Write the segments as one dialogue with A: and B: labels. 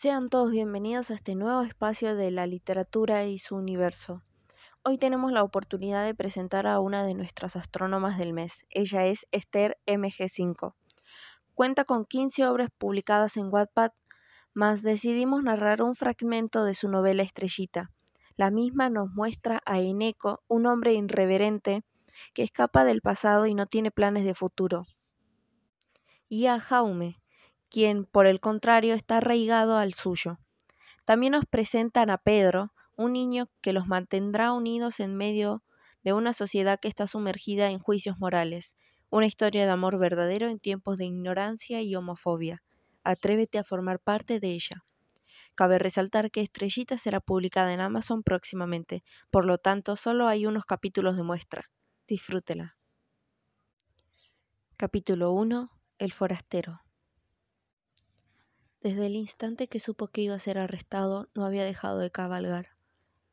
A: Sean todos bienvenidos a este nuevo espacio de la literatura y su universo. Hoy tenemos la oportunidad de presentar a una de nuestras astrónomas del mes. Ella es Esther MG5. Cuenta con 15 obras publicadas en Wattpad, mas decidimos narrar un fragmento de su novela Estrellita. La misma nos muestra a Eneco, un hombre irreverente que escapa del pasado y no tiene planes de futuro. Y a Jaume, quien por el contrario está arraigado al suyo. También nos presentan a Pedro, un niño que los mantendrá unidos en medio de una sociedad que está sumergida en juicios morales, una historia de amor verdadero en tiempos de ignorancia y homofobia. Atrévete a formar parte de ella. Cabe resaltar que Estrellita será publicada en Amazon próximamente, por lo tanto solo hay unos capítulos de muestra. Disfrútela. Capítulo 1. El forastero. Desde el instante que supo que iba a ser arrestado, no había dejado de cabalgar,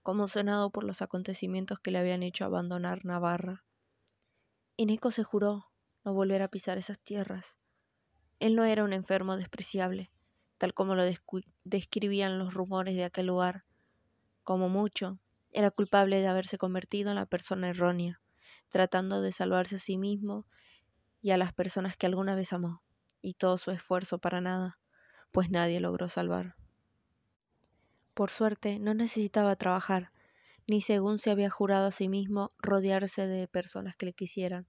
A: conmocionado por los acontecimientos que le habían hecho abandonar Navarra. Eneco se juró no volver a pisar esas tierras. Él no era un enfermo despreciable, tal como lo describían los rumores de aquel lugar. Como mucho, era culpable de haberse convertido en la persona errónea, tratando de salvarse a sí mismo y a las personas que alguna vez amó, y todo su esfuerzo para nada pues nadie logró salvar. Por suerte, no necesitaba trabajar, ni según se había jurado a sí mismo rodearse de personas que le quisieran,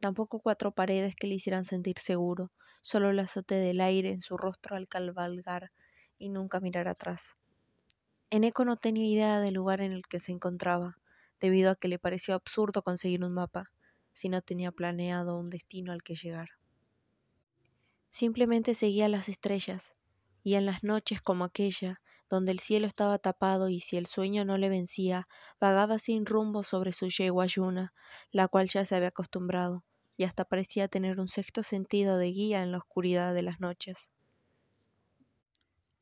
A: tampoco cuatro paredes que le hicieran sentir seguro, solo el azote del aire en su rostro al cabalgar y nunca mirar atrás. Eneco no tenía idea del lugar en el que se encontraba, debido a que le pareció absurdo conseguir un mapa, si no tenía planeado un destino al que llegar. Simplemente seguía las estrellas, y en las noches como aquella, donde el cielo estaba tapado y si el sueño no le vencía, vagaba sin rumbo sobre su yegua Yuna, la cual ya se había acostumbrado, y hasta parecía tener un sexto sentido de guía en la oscuridad de las noches.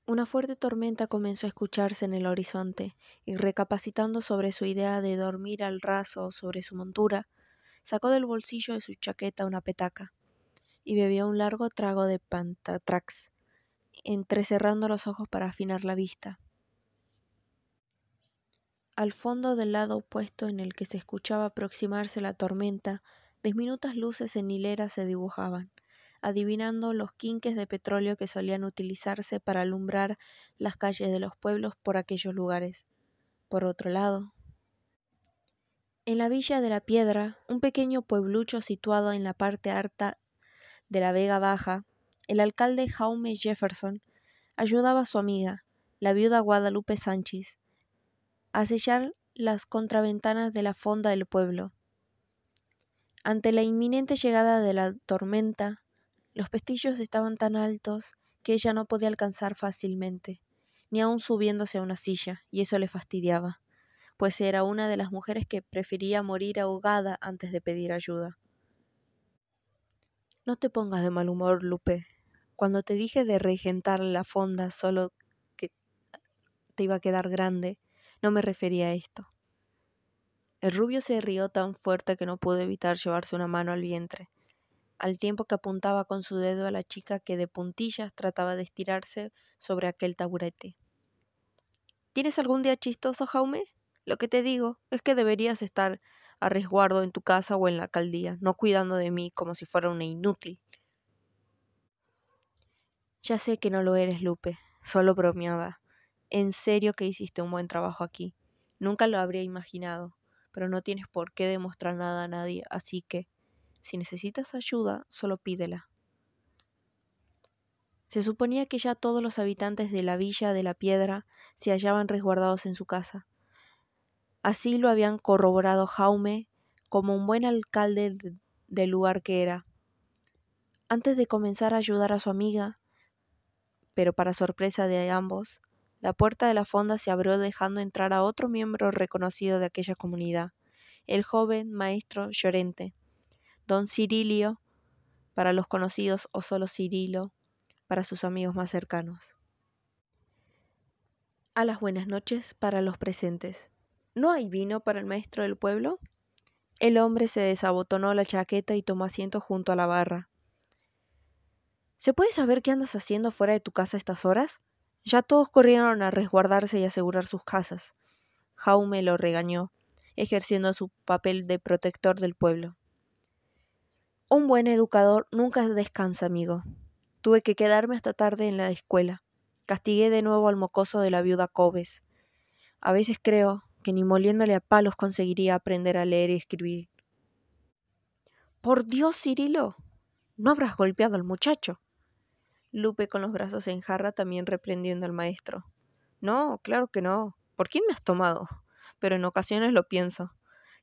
A: Una fuerte tormenta comenzó a escucharse en el horizonte, y recapacitando sobre su idea de dormir al raso sobre su montura, sacó del bolsillo de su chaqueta una petaca, y bebió un largo trago de pantatrax, entrecerrando los ojos para afinar la vista. Al fondo del lado opuesto en el que se escuchaba aproximarse la tormenta, diminutas luces en hilera se dibujaban, adivinando los quinques de petróleo que solían utilizarse para alumbrar las calles de los pueblos por aquellos lugares. Por otro lado, en la villa de la Piedra, un pequeño pueblucho situado en la parte alta de la Vega Baja, el alcalde Jaume Jefferson ayudaba a su amiga, la viuda Guadalupe Sánchez, a sellar las contraventanas de la fonda del pueblo. Ante la inminente llegada de la tormenta, los pestillos estaban tan altos que ella no podía alcanzar fácilmente, ni aun subiéndose a una silla, y eso le fastidiaba, pues era una de las mujeres que prefería morir ahogada antes de pedir ayuda. No te pongas de mal humor, Lupe, cuando te dije de regentar la fonda solo que te iba a quedar grande, no me refería a esto. El rubio se rió tan fuerte que no pudo evitar llevarse una mano al vientre, al tiempo que apuntaba con su dedo a la chica que de puntillas trataba de estirarse sobre aquel taburete. ¿Tienes algún día chistoso, Jaume? Lo que te digo es que deberías estar a resguardo en tu casa o en la alcaldía, no cuidando de mí como si fuera una inútil. Ya sé que no lo eres, Lupe, solo bromeaba. En serio que hiciste un buen trabajo aquí. Nunca lo habría imaginado, pero no tienes por qué demostrar nada a nadie, así que, si necesitas ayuda, solo pídela. Se suponía que ya todos los habitantes de la villa de la piedra se hallaban resguardados en su casa. Así lo habían corroborado Jaume como un buen alcalde del lugar que era. Antes de comenzar a ayudar a su amiga, pero para sorpresa de ambos, la puerta de la fonda se abrió dejando entrar a otro miembro reconocido de aquella comunidad, el joven maestro Llorente, don Cirilio para los conocidos o solo Cirilo para sus amigos más cercanos. A las buenas noches para los presentes. ¿No hay vino para el maestro del pueblo? El hombre se desabotonó la chaqueta y tomó asiento junto a la barra. ¿Se puede saber qué andas haciendo fuera de tu casa a estas horas? Ya todos corrieron a resguardarse y asegurar sus casas. Jaume lo regañó, ejerciendo su papel de protector del pueblo. Un buen educador nunca descansa, amigo. Tuve que quedarme hasta tarde en la escuela. Castigué de nuevo al mocoso de la viuda Cobes. A veces creo que ni moliéndole a palos conseguiría aprender a leer y escribir. Por Dios, Cirilo, no habrás golpeado al muchacho. Lupe con los brazos en jarra también reprendiendo al maestro. No, claro que no. ¿Por quién me has tomado? Pero en ocasiones lo pienso,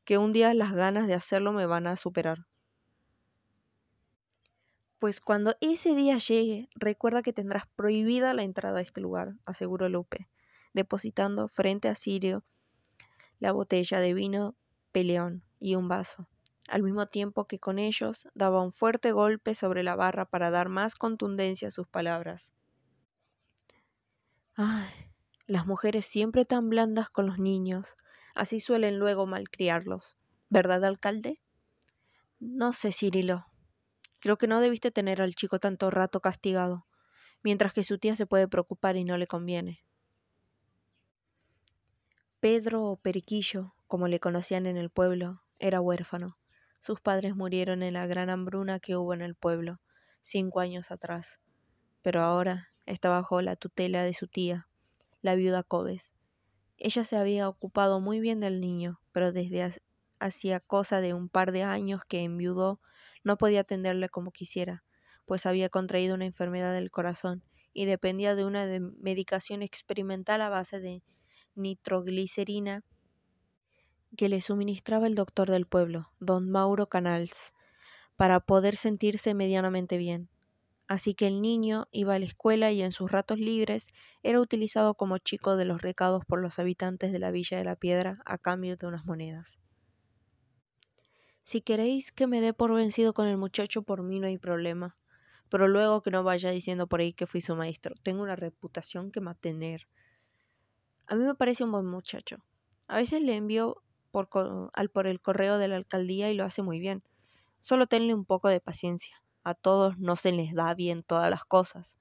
A: que un día las ganas de hacerlo me van a superar. Pues cuando ese día llegue, recuerda que tendrás prohibida la entrada a este lugar, aseguró Lupe, depositando frente a Sirio la botella de vino peleón y un vaso, al mismo tiempo que con ellos daba un fuerte golpe sobre la barra para dar más contundencia a sus palabras. Ay, las mujeres siempre tan blandas con los niños, así suelen luego malcriarlos, ¿verdad, alcalde? No sé, Cirilo. Creo que no debiste tener al chico tanto rato castigado, mientras que su tía se puede preocupar y no le conviene. Pedro o Periquillo, como le conocían en el pueblo, era huérfano. Sus padres murieron en la gran hambruna que hubo en el pueblo, cinco años atrás. Pero ahora está bajo la tutela de su tía, la viuda Cobes. Ella se había ocupado muy bien del niño, pero desde hacía cosa de un par de años que enviudó no podía atenderle como quisiera, pues había contraído una enfermedad del corazón y dependía de una medicación experimental a base de nitroglicerina que le suministraba el doctor del pueblo, don Mauro Canals, para poder sentirse medianamente bien. Así que el niño iba a la escuela y en sus ratos libres era utilizado como chico de los recados por los habitantes de la Villa de la Piedra a cambio de unas monedas. Si queréis que me dé por vencido con el muchacho, por mí no hay problema. Pero luego que no vaya diciendo por ahí que fui su maestro. Tengo una reputación que mantener. A mí me parece un buen muchacho. A veces le envío por, al, por el correo de la alcaldía y lo hace muy bien. Solo tenle un poco de paciencia. A todos no se les da bien todas las cosas.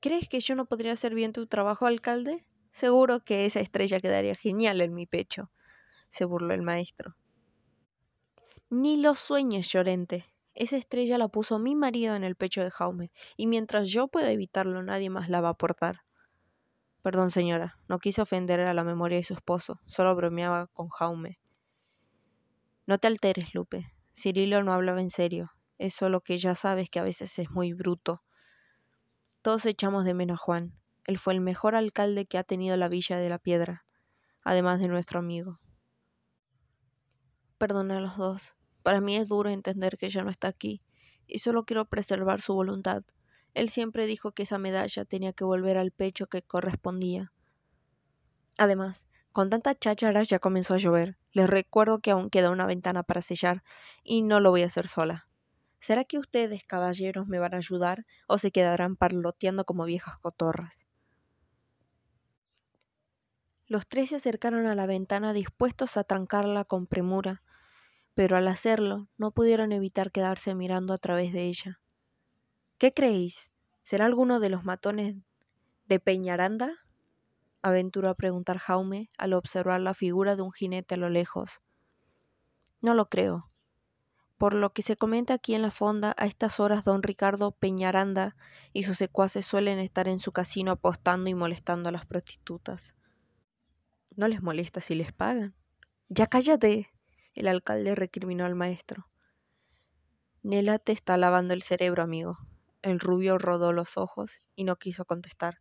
A: ¿Crees que yo no podría hacer bien tu trabajo, alcalde? Seguro que esa estrella quedaría genial en mi pecho, se burló el maestro. Ni lo sueñes, Llorente. Esa estrella la puso mi marido en el pecho de Jaume, y mientras yo pueda evitarlo, nadie más la va a portar. Perdón, señora, no quise ofender a la memoria de su esposo, solo bromeaba con Jaume. No te alteres, Lupe. Cirilo no hablaba en serio. Es solo que ya sabes que a veces es muy bruto. Todos echamos de menos a Juan. Él fue el mejor alcalde que ha tenido la Villa de la Piedra, además de nuestro amigo. Perdona a los dos. Para mí es duro entender que ya no está aquí, y solo quiero preservar su voluntad. Él siempre dijo que esa medalla tenía que volver al pecho que correspondía. Además, con tanta cháchara ya comenzó a llover. Les recuerdo que aún queda una ventana para sellar y no lo voy a hacer sola. ¿Será que ustedes, caballeros, me van a ayudar o se quedarán parloteando como viejas cotorras? Los tres se acercaron a la ventana dispuestos a trancarla con premura, pero al hacerlo no pudieron evitar quedarse mirando a través de ella. ¿Qué creéis? ¿Será alguno de los matones de Peñaranda? aventuró a preguntar Jaume al observar la figura de un jinete a lo lejos. No lo creo. Por lo que se comenta aquí en la fonda, a estas horas don Ricardo Peñaranda y sus secuaces suelen estar en su casino apostando y molestando a las prostitutas. ¿No les molesta si les pagan? Ya cállate. El alcalde recriminó al maestro. Nela te está lavando el cerebro, amigo. El rubio rodó los ojos y no quiso contestar.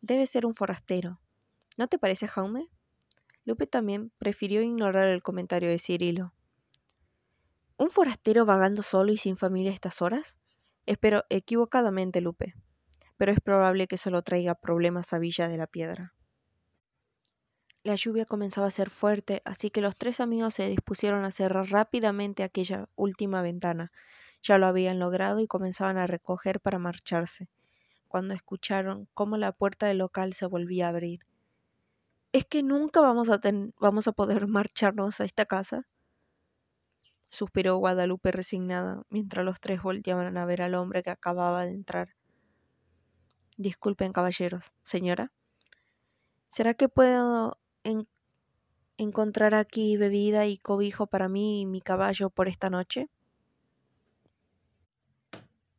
A: Debe ser un forastero. ¿No te parece, Jaume? Lupe también prefirió ignorar el comentario de Cirilo. ¿Un forastero vagando solo y sin familia a estas horas? Espero equivocadamente, Lupe, pero es probable que solo traiga problemas a Villa de la Piedra. La lluvia comenzaba a ser fuerte, así que los tres amigos se dispusieron a cerrar rápidamente aquella última ventana, ya lo habían logrado y comenzaban a recoger para marcharse, cuando escucharon cómo la puerta del local se volvía a abrir. ¿Es que nunca vamos a, vamos a poder marcharnos a esta casa? suspiró Guadalupe resignada, mientras los tres volteaban a ver al hombre que acababa de entrar. Disculpen, caballeros. Señora. ¿Será que puedo encontrar aquí bebida y cobijo para mí y mi caballo por esta noche?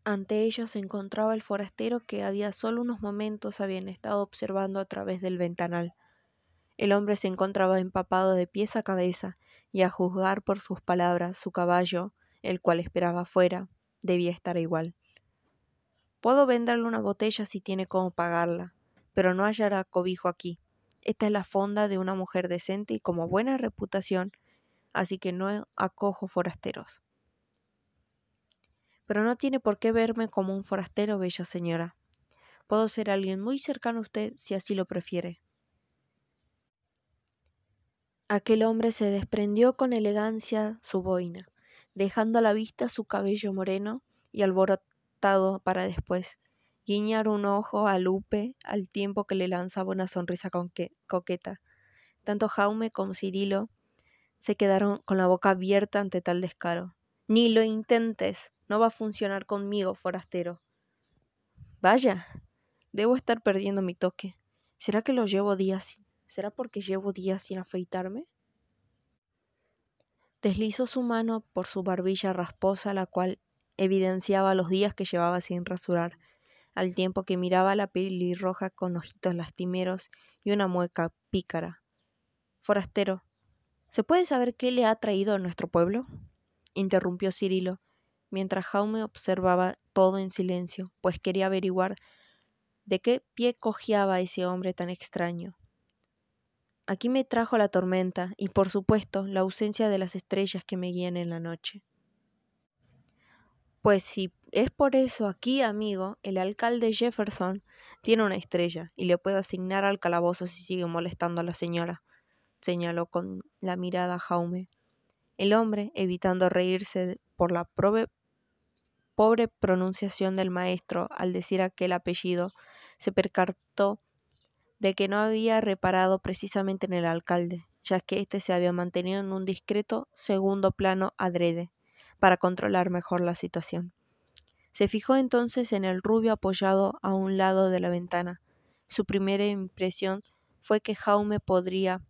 A: Ante ellos se encontraba el forastero que había solo unos momentos habían estado observando a través del ventanal. El hombre se encontraba empapado de pies a cabeza, y a juzgar por sus palabras, su caballo, el cual esperaba fuera, debía estar igual. Puedo venderle una botella si tiene cómo pagarla, pero no hallará cobijo aquí. Esta es la fonda de una mujer decente y como buena reputación, así que no acojo forasteros. Pero no tiene por qué verme como un forastero, bella señora. Puedo ser alguien muy cercano a usted si así lo prefiere. Aquel hombre se desprendió con elegancia su boina, dejando a la vista su cabello moreno y alborotado para después guiñar un ojo a Lupe al tiempo que le lanzaba una sonrisa coqueta. Tanto Jaume como Cirilo se quedaron con la boca abierta ante tal descaro. Ni lo intentes, no va a funcionar conmigo, forastero. Vaya, debo estar perdiendo mi toque. ¿Será que lo llevo días ¿Será porque llevo días sin afeitarme? Deslizó su mano por su barbilla rasposa, la cual evidenciaba los días que llevaba sin rasurar, al tiempo que miraba la pelirroja con ojitos lastimeros y una mueca pícara. Forastero, ¿se puede saber qué le ha traído a nuestro pueblo? interrumpió Cirilo, mientras Jaume observaba todo en silencio, pues quería averiguar de qué pie cojeaba ese hombre tan extraño. Aquí me trajo la tormenta y por supuesto la ausencia de las estrellas que me guían en la noche. Pues si es por eso aquí, amigo, el alcalde Jefferson tiene una estrella y le puede asignar al calabozo si sigue molestando a la señora, señaló con la mirada Jaume. El hombre, evitando reírse por la pobre pronunciación del maestro al decir aquel apellido, se percató de que no había reparado precisamente en el alcalde, ya que éste se había mantenido en un discreto segundo plano adrede, para controlar mejor la situación. Se fijó entonces en el rubio apoyado a un lado de la ventana. Su primera impresión fue que Jaume podría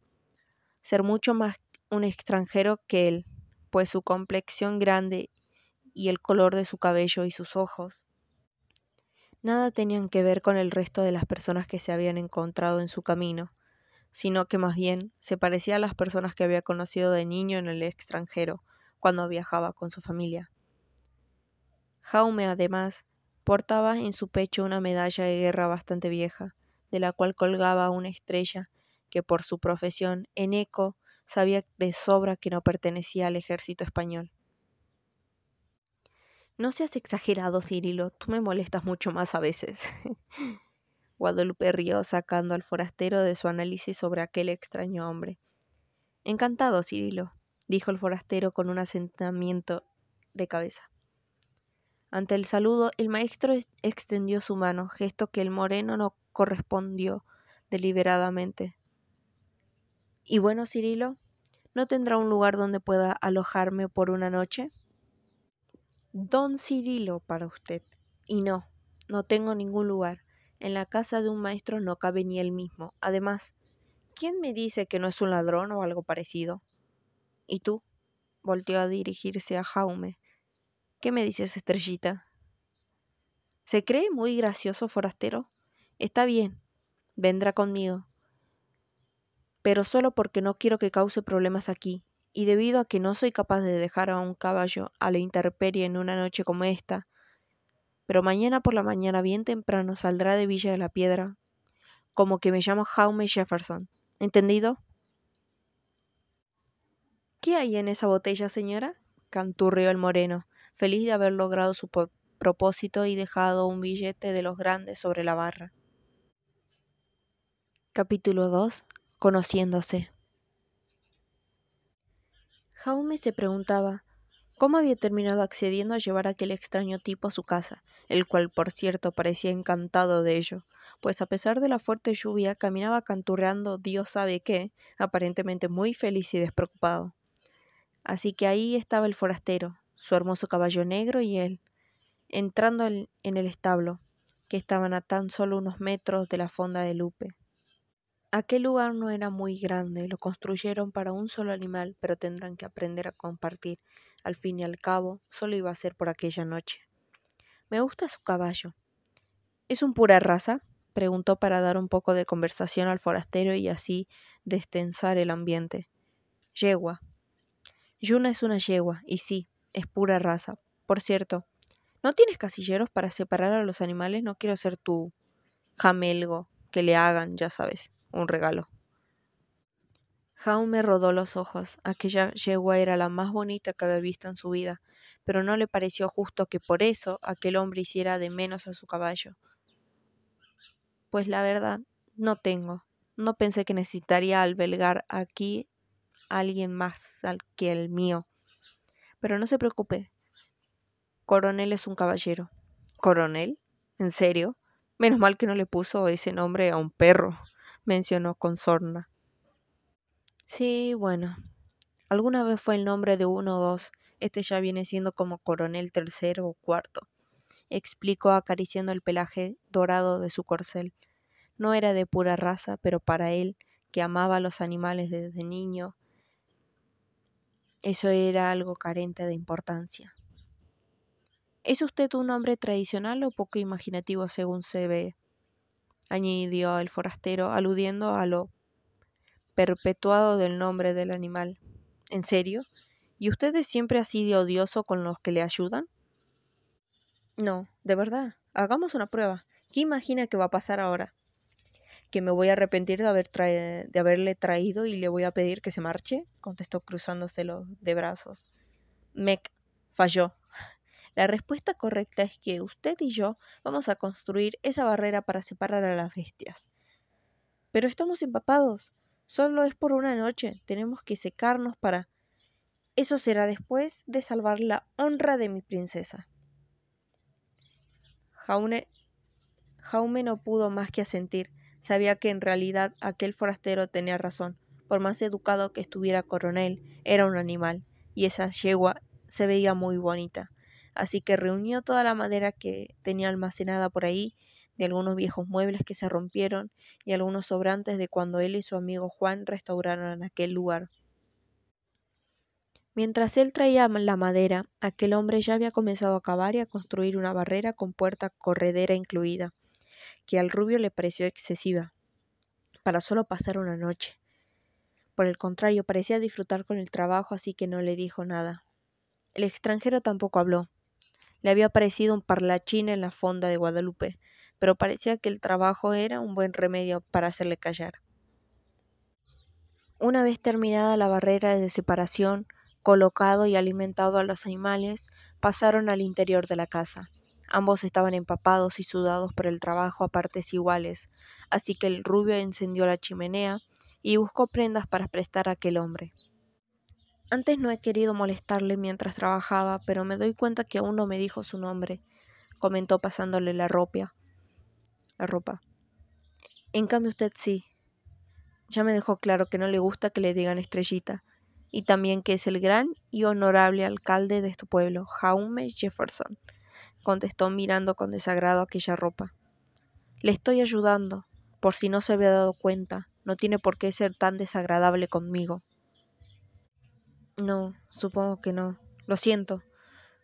A: ser mucho más un extranjero que él, pues su complexión grande y el color de su cabello y sus ojos nada tenían que ver con el resto de las personas que se habían encontrado en su camino, sino que más bien se parecía a las personas que había conocido de niño en el extranjero, cuando viajaba con su familia. Jaume, además, portaba en su pecho una medalla de guerra bastante vieja, de la cual colgaba una estrella que por su profesión en eco sabía de sobra que no pertenecía al ejército español. No seas exagerado, Cirilo, tú me molestas mucho más a veces. Guadalupe rió sacando al forastero de su análisis sobre aquel extraño hombre. Encantado, Cirilo, dijo el forastero con un asentamiento de cabeza. Ante el saludo, el maestro extendió su mano, gesto que el moreno no correspondió deliberadamente. ¿Y bueno, Cirilo? ¿No tendrá un lugar donde pueda alojarme por una noche? Don Cirilo para usted. Y no, no tengo ningún lugar. En la casa de un maestro no cabe ni él mismo. Además, ¿quién me dice que no es un ladrón o algo parecido? ¿Y tú? volteó a dirigirse a Jaume. ¿Qué me dices, estrellita? ¿Se cree muy gracioso, forastero? Está bien, vendrá conmigo. Pero solo porque no quiero que cause problemas aquí y debido a que no soy capaz de dejar a un caballo a la intemperie en una noche como esta, pero mañana por la mañana bien temprano saldrá de Villa de la Piedra, como que me llamo Jaume Jefferson. ¿Entendido? ¿Qué hay en esa botella, señora? canturrió el moreno, feliz de haber logrado su propósito y dejado un billete de los grandes sobre la barra. Capítulo 2. Conociéndose. Jaume se preguntaba cómo había terminado accediendo a llevar a aquel extraño tipo a su casa, el cual por cierto parecía encantado de ello, pues a pesar de la fuerte lluvia caminaba canturreando Dios sabe qué, aparentemente muy feliz y despreocupado. Así que ahí estaba el forastero, su hermoso caballo negro y él, entrando en el establo, que estaban a tan solo unos metros de la fonda de Lupe. Aquel lugar no era muy grande, lo construyeron para un solo animal, pero tendrán que aprender a compartir. Al fin y al cabo, solo iba a ser por aquella noche. Me gusta su caballo. ¿Es un pura raza? preguntó para dar un poco de conversación al forastero y así destensar el ambiente. Yegua. Yuna es una yegua, y sí, es pura raza. Por cierto, ¿no tienes casilleros para separar a los animales? No quiero ser tu jamelgo, que le hagan, ya sabes un regalo. Jaume rodó los ojos. Aquella yegua era la más bonita que había visto en su vida, pero no le pareció justo que por eso aquel hombre hiciera de menos a su caballo. Pues la verdad, no tengo. No pensé que necesitaría albergar aquí a alguien más que el mío. Pero no se preocupe. Coronel es un caballero. ¿Coronel? ¿En serio? Menos mal que no le puso ese nombre a un perro mencionó con sorna. Sí, bueno. Alguna vez fue el nombre de uno o dos. Este ya viene siendo como coronel tercero o cuarto, explicó acariciando el pelaje dorado de su corcel. No era de pura raza, pero para él, que amaba a los animales desde niño, eso era algo carente de importancia. ¿Es usted un hombre tradicional o poco imaginativo según se ve? Añadió el forastero, aludiendo a lo perpetuado del nombre del animal. ¿En serio? ¿Y usted es siempre así de odioso con los que le ayudan? No, de verdad. Hagamos una prueba. ¿Qué imagina que va a pasar ahora? ¿Que me voy a arrepentir de, haber de haberle traído y le voy a pedir que se marche? contestó cruzándoselo de brazos. Mec falló. La respuesta correcta es que usted y yo vamos a construir esa barrera para separar a las bestias. Pero estamos empapados. Solo es por una noche. Tenemos que secarnos para... Eso será después de salvar la honra de mi princesa. Jaume, Jaume no pudo más que asentir. Sabía que en realidad aquel forastero tenía razón. Por más educado que estuviera coronel, era un animal, y esa yegua se veía muy bonita así que reunió toda la madera que tenía almacenada por ahí, de algunos viejos muebles que se rompieron y algunos sobrantes de cuando él y su amigo Juan restauraron aquel lugar. Mientras él traía la madera, aquel hombre ya había comenzado a cavar y a construir una barrera con puerta corredera incluida, que al rubio le pareció excesiva, para solo pasar una noche. Por el contrario, parecía disfrutar con el trabajo, así que no le dijo nada. El extranjero tampoco habló. Le había parecido un parlachín en la fonda de Guadalupe, pero parecía que el trabajo era un buen remedio para hacerle callar. Una vez terminada la barrera de separación, colocado y alimentado a los animales, pasaron al interior de la casa. Ambos estaban empapados y sudados por el trabajo a partes iguales, así que el rubio encendió la chimenea y buscó prendas para prestar a aquel hombre. Antes no he querido molestarle mientras trabajaba, pero me doy cuenta que aún no me dijo su nombre, comentó pasándole la ropa. La ropa. En cambio usted sí. Ya me dejó claro que no le gusta que le digan estrellita, y también que es el gran y honorable alcalde de este pueblo, Jaume Jefferson, contestó mirando con desagrado aquella ropa. Le estoy ayudando, por si no se había dado cuenta, no tiene por qué ser tan desagradable conmigo. No, supongo que no. Lo siento.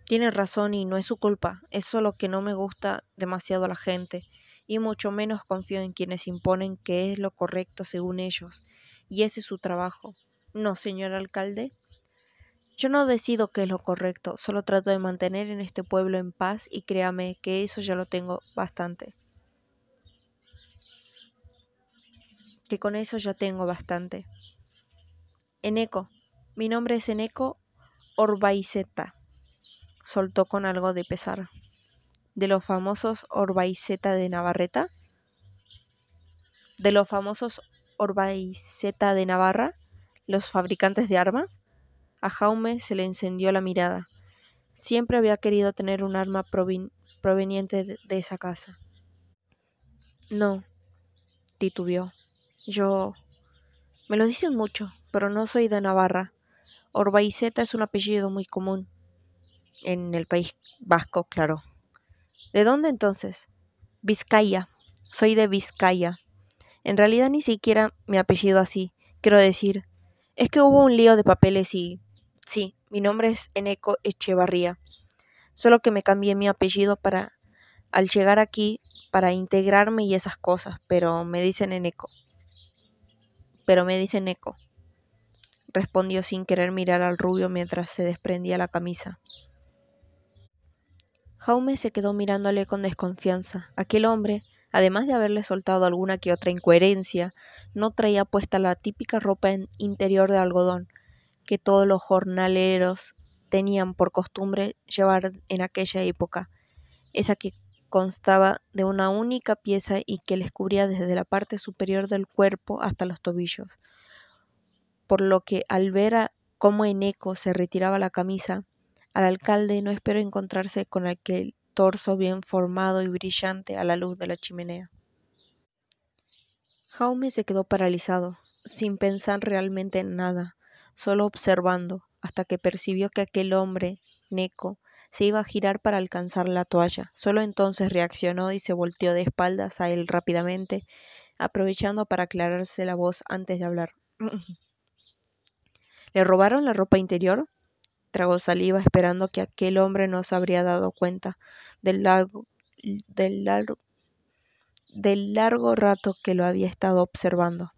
A: Tiene razón y no es su culpa. Es solo que no me gusta demasiado la gente y mucho menos confío en quienes imponen que es lo correcto según ellos. Y ese es su trabajo. ¿No, señor alcalde? Yo no decido qué es lo correcto, solo trato de mantener en este pueblo en paz y créame que eso ya lo tengo bastante. Que con eso ya tengo bastante. eco mi nombre es Eneco Orbaizeta, soltó con algo de pesar. ¿De los famosos Orbaizeta de Navarreta? ¿De los famosos Orbaizeta de Navarra? ¿Los fabricantes de armas? A Jaume se le encendió la mirada. Siempre había querido tener un arma proveniente de, de esa casa. No, titubeó. Yo... Me lo dicen mucho, pero no soy de Navarra. Orbaizeta es un apellido muy común en el País Vasco, claro. ¿De dónde entonces? Vizcaya. Soy de Vizcaya. En realidad ni siquiera mi apellido así. Quiero decir, es que hubo un lío de papeles y... Sí, mi nombre es Eneco Echevarría. Solo que me cambié mi apellido para al llegar aquí para integrarme y esas cosas, pero me dicen Eneco. Pero me dicen Eco. Respondió sin querer mirar al rubio mientras se desprendía la camisa. Jaume se quedó mirándole con desconfianza. Aquel hombre, además de haberle soltado alguna que otra incoherencia, no traía puesta la típica ropa interior de algodón que todos los jornaleros tenían por costumbre llevar en aquella época, esa que constaba de una única pieza y que les cubría desde la parte superior del cuerpo hasta los tobillos. Por lo que al ver cómo Eneco se retiraba la camisa, al alcalde no esperó encontrarse con aquel torso bien formado y brillante a la luz de la chimenea. Jaume se quedó paralizado, sin pensar realmente en nada, solo observando, hasta que percibió que aquel hombre, Neco, se iba a girar para alcanzar la toalla. Solo entonces reaccionó y se volteó de espaldas a él rápidamente, aprovechando para aclararse la voz antes de hablar. ¿Le robaron la ropa interior? Tragó saliva esperando que aquel hombre no se habría dado cuenta del largo, del largo, del largo rato que lo había estado observando.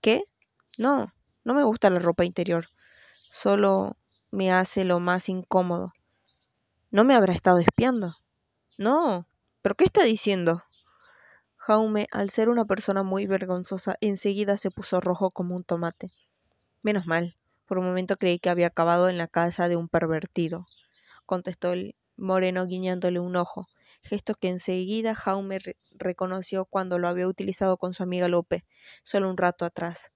A: ¿Qué? No, no me gusta la ropa interior. Solo me hace lo más incómodo. ¿No me habrá estado espiando? No. ¿Pero qué está diciendo? Jaume, al ser una persona muy vergonzosa, enseguida se puso rojo como un tomate. Menos mal. Por un momento creí que había acabado en la casa de un pervertido, contestó el moreno guiñándole un ojo, gesto que enseguida Jaume reconoció cuando lo había utilizado con su amiga Lope, solo un rato atrás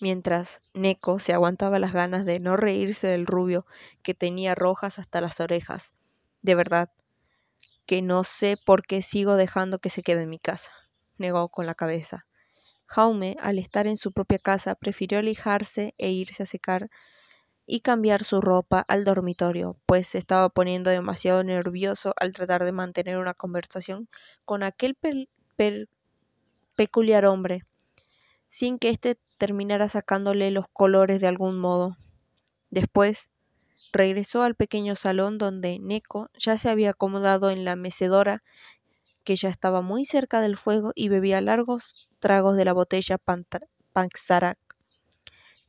A: mientras Neco se aguantaba las ganas de no reírse del rubio que tenía rojas hasta las orejas. De verdad, que no sé por qué sigo dejando que se quede en mi casa, negó con la cabeza. Jaume, al estar en su propia casa, prefirió alijarse e irse a secar y cambiar su ropa al dormitorio, pues se estaba poniendo demasiado nervioso al tratar de mantener una conversación con aquel peculiar hombre, sin que éste terminara sacándole los colores de algún modo. Después regresó al pequeño salón donde Neko ya se había acomodado en la mecedora que ya estaba muy cerca del fuego y bebía largos tragos de la botella Panxarac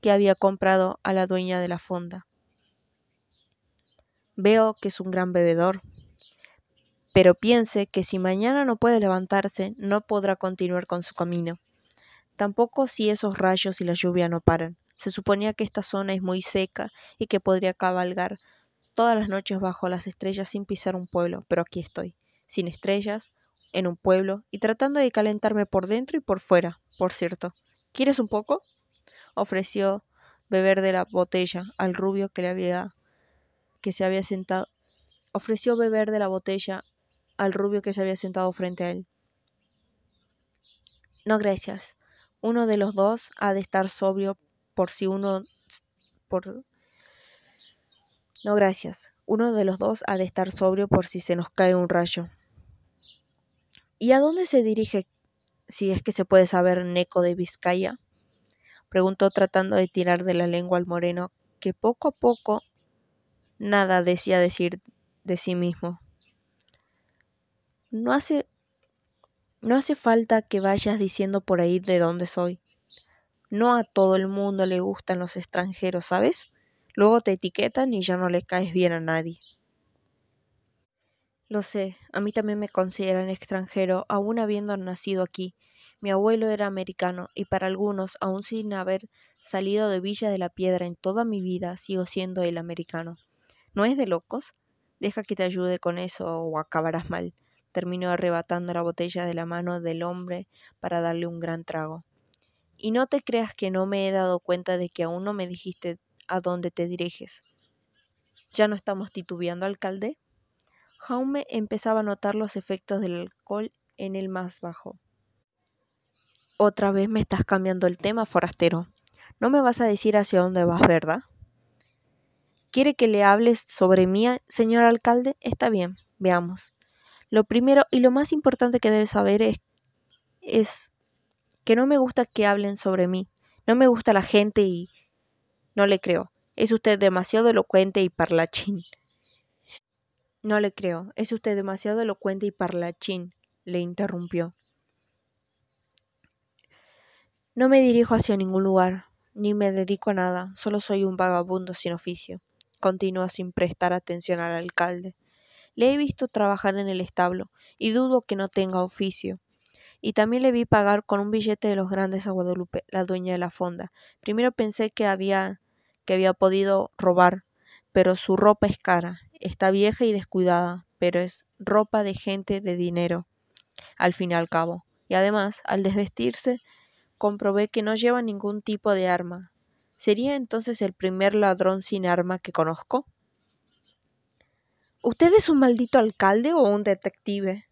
A: que había comprado a la dueña de la fonda. Veo que es un gran bebedor, pero piense que si mañana no puede levantarse, no podrá continuar con su camino. Tampoco si esos rayos y la lluvia no paran. Se suponía que esta zona es muy seca y que podría cabalgar todas las noches bajo las estrellas sin pisar un pueblo, pero aquí estoy, sin estrellas, en un pueblo y tratando de calentarme por dentro y por fuera, por cierto. ¿Quieres un poco? ofreció beber de la botella al rubio que le había que se había sentado ofreció beber de la botella al rubio que se había sentado frente a él. No, gracias. Uno de los dos ha de estar sobrio por si uno... por... No, gracias. Uno de los dos ha de estar sobrio por si se nos cae un rayo. ¿Y a dónde se dirige, si es que se puede saber, Neco de Vizcaya? Preguntó tratando de tirar de la lengua al moreno, que poco a poco nada decía decir de sí mismo. No hace no hace falta que vayas diciendo por ahí de dónde soy. No a todo el mundo le gustan los extranjeros, ¿sabes? Luego te etiquetan y ya no le caes bien a nadie. Lo sé, a mí también me consideran extranjero, aún habiendo nacido aquí. Mi abuelo era americano, y para algunos, aún sin haber salido de Villa de la Piedra en toda mi vida, sigo siendo el americano. ¿No es de locos? Deja que te ayude con eso o acabarás mal terminó arrebatando la botella de la mano del hombre para darle un gran trago. Y no te creas que no me he dado cuenta de que aún no me dijiste a dónde te diriges. ¿Ya no estamos titubeando, alcalde? Jaume empezaba a notar los efectos del alcohol en el más bajo. Otra vez me estás cambiando el tema, forastero. No me vas a decir hacia dónde vas, ¿verdad? ¿Quiere que le hables sobre mí, señor alcalde? Está bien, veamos. Lo primero y lo más importante que debes saber es, es que no me gusta que hablen sobre mí. No me gusta la gente y no le creo. Es usted demasiado elocuente y parlachín. No le creo. Es usted demasiado elocuente y parlachín, le interrumpió. No me dirijo hacia ningún lugar, ni me dedico a nada, solo soy un vagabundo sin oficio, continuó sin prestar atención al alcalde. Le he visto trabajar en el establo, y dudo que no tenga oficio. Y también le vi pagar con un billete de los grandes a Guadalupe, la dueña de la fonda. Primero pensé que había que había podido robar, pero su ropa es cara, está vieja y descuidada, pero es ropa de gente de dinero, al fin y al cabo. Y además, al desvestirse, comprobé que no lleva ningún tipo de arma. ¿Sería entonces el primer ladrón sin arma que conozco? ¿Usted es un maldito alcalde o un detective?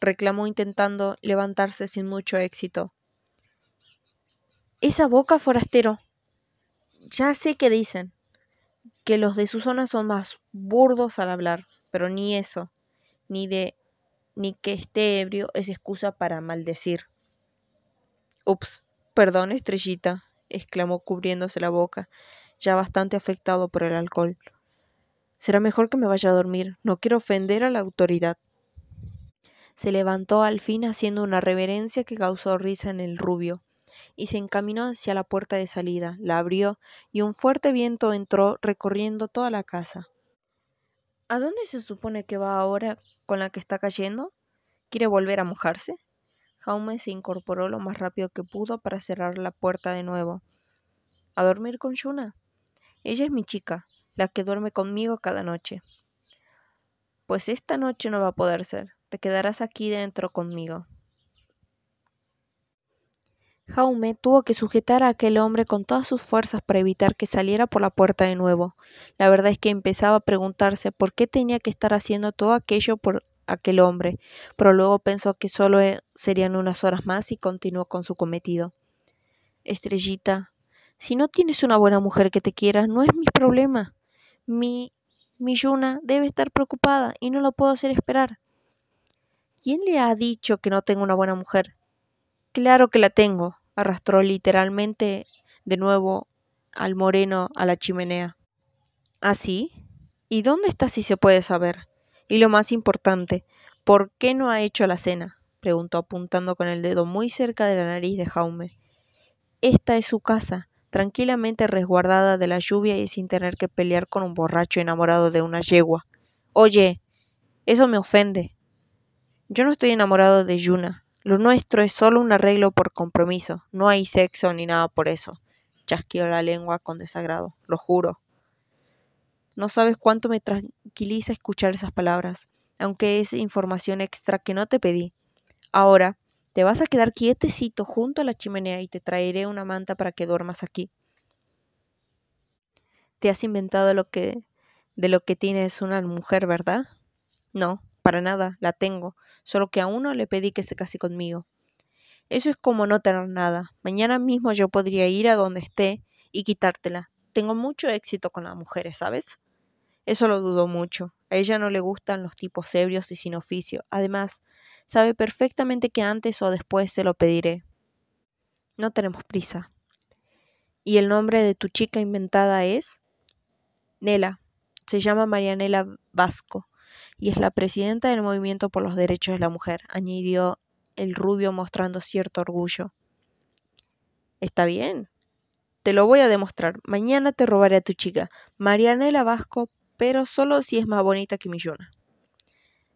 A: reclamó intentando levantarse sin mucho éxito. Esa boca, forastero. Ya sé que dicen que los de su zona son más burdos al hablar, pero ni eso, ni de ni que esté ebrio es excusa para maldecir. Ups, perdón, estrellita, exclamó cubriéndose la boca, ya bastante afectado por el alcohol. Será mejor que me vaya a dormir. No quiero ofender a la autoridad. Se levantó al fin haciendo una reverencia que causó risa en el rubio, y se encaminó hacia la puerta de salida, la abrió, y un fuerte viento entró recorriendo toda la casa. ¿A dónde se supone que va ahora con la que está cayendo? ¿Quiere volver a mojarse? Jaume se incorporó lo más rápido que pudo para cerrar la puerta de nuevo. ¿A dormir con Yuna? Ella es mi chica, la que duerme conmigo cada noche. Pues esta noche no va a poder ser. Te quedarás aquí dentro conmigo. Jaume tuvo que sujetar a aquel hombre con todas sus fuerzas para evitar que saliera por la puerta de nuevo. La verdad es que empezaba a preguntarse por qué tenía que estar haciendo todo aquello por aquel hombre, pero luego pensó que solo eh, serían unas horas más y continuó con su cometido. Estrellita, si no tienes una buena mujer que te quiera, no es mi problema. Mi, mi Yuna debe estar preocupada y no lo puedo hacer esperar. ¿Quién le ha dicho que no tengo una buena mujer? Claro que la tengo, arrastró literalmente de nuevo al moreno a la chimenea. ¿Ah, sí? ¿Y dónde está si se puede saber? Y lo más importante, ¿por qué no ha hecho la cena? preguntó apuntando con el dedo muy cerca de la nariz de Jaume. Esta es su casa, tranquilamente resguardada de la lluvia y sin tener que pelear con un borracho enamorado de una yegua. Oye, eso me ofende. Yo no estoy enamorado de Yuna. Lo nuestro es solo un arreglo por compromiso. No hay sexo ni nada por eso. Chasqueó la lengua con desagrado. Lo juro. No sabes cuánto me tranquiliza escuchar esas palabras, aunque es información extra que no te pedí. Ahora, te vas a quedar quietecito junto a la chimenea y te traeré una manta para que duermas aquí. Te has inventado lo que de lo que tienes una mujer, ¿verdad? No, para nada, la tengo, solo que a uno le pedí que se case conmigo. Eso es como no tener nada. Mañana mismo yo podría ir a donde esté y quitártela. Tengo mucho éxito con las mujeres, ¿sabes? Eso lo dudo mucho. A ella no le gustan los tipos ebrios y sin oficio. Además, sabe perfectamente que antes o después se lo pediré. No tenemos prisa. ¿Y el nombre de tu chica inventada es? Nela. Se llama Marianela Vasco y es la presidenta del Movimiento por los Derechos de la Mujer, añadió el rubio mostrando cierto orgullo. Está bien. Te lo voy a demostrar. Mañana te robaré a tu chica. Marianela Vasco pero solo si es más bonita que Millona.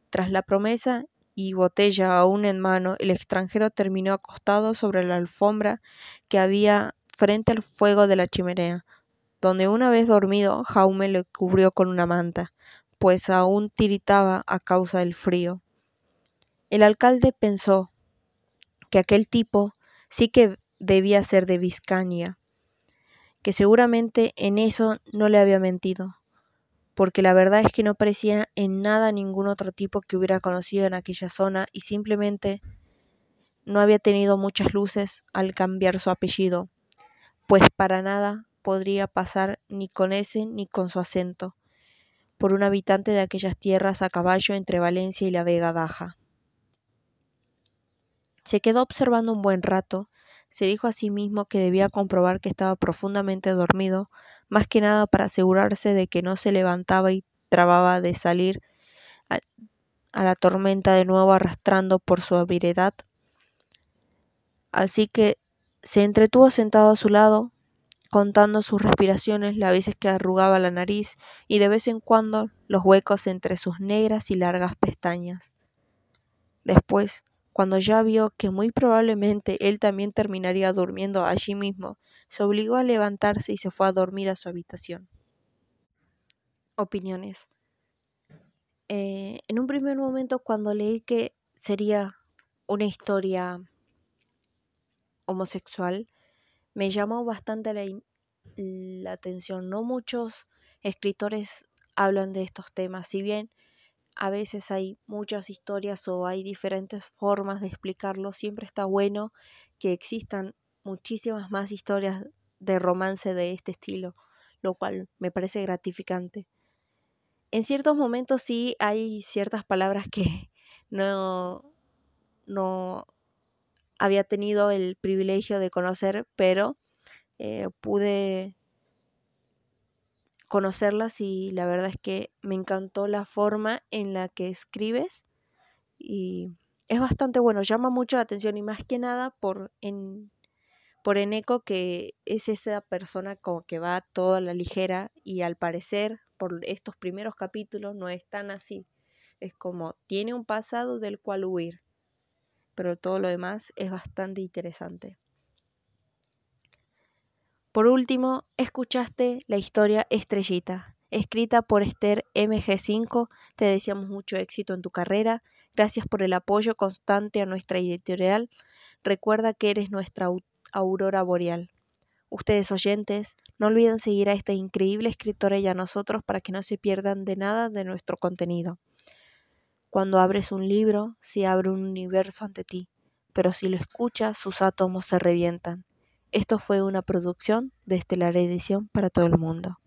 A: Tras la promesa y botella aún en mano, el extranjero terminó acostado sobre la alfombra que había frente al fuego de la chimenea, donde una vez dormido Jaume le cubrió con una manta, pues aún tiritaba a causa del frío. El alcalde pensó que aquel tipo sí que debía ser de Vizcaña, que seguramente en eso no le había mentido, porque la verdad es que no parecía en nada ningún otro tipo que hubiera conocido en aquella zona y simplemente no había tenido muchas luces al cambiar su apellido, pues para nada podría pasar ni con ese ni con su acento, por un habitante de aquellas tierras a caballo entre Valencia y la Vega Baja. Se quedó observando un buen rato, se dijo a sí mismo que debía comprobar que estaba profundamente dormido, más que nada para asegurarse de que no se levantaba y trababa de salir a, la tormenta de nuevo arrastrando por su habilidad. Así que se entretuvo sentado a su lado, contando sus respiraciones, las veces que arrugaba la nariz y de vez en cuando los huecos entre sus negras y largas pestañas. Después, cuando ya vio que muy probablemente él también terminaría durmiendo allí mismo, se obligó a levantarse y se fue a dormir a su habitación. Opiniones. Eh, en un primer momento, cuando leí que sería una historia homosexual, me llamó bastante la, la atención. No muchos escritores hablan de estos temas, si bien a veces hay muchas historias o hay diferentes formas de explicarlo, siempre está bueno que existan muchísimas más historias de romance de este estilo, lo cual me parece gratificante. En ciertos momentos sí hay ciertas palabras que no, no había tenido el privilegio de conocer, pero eh, pude conocerlas y la verdad es que me encantó la forma en la que escribes y es bastante bueno, llama mucho la atención y más que nada por en por Eneco que es esa persona como que va toda la ligera y al parecer por estos primeros capítulos no es tan así. Es como tiene un pasado del cual huir, pero todo lo demás es bastante interesante. Por último, escuchaste la historia Estrellita, escrita por Esther MG5. Te deseamos mucho éxito en tu carrera. Gracias por el apoyo constante a nuestra editorial. Recuerda que eres nuestra aurora boreal. Ustedes oyentes, no olviden seguir a esta increíble escritora y a nosotros para que no se pierdan de nada de nuestro contenido. Cuando abres un libro, se abre un universo ante ti, pero si lo escuchas, sus átomos se revientan. Esto fue una producción de Estelar Edición para todo el mundo.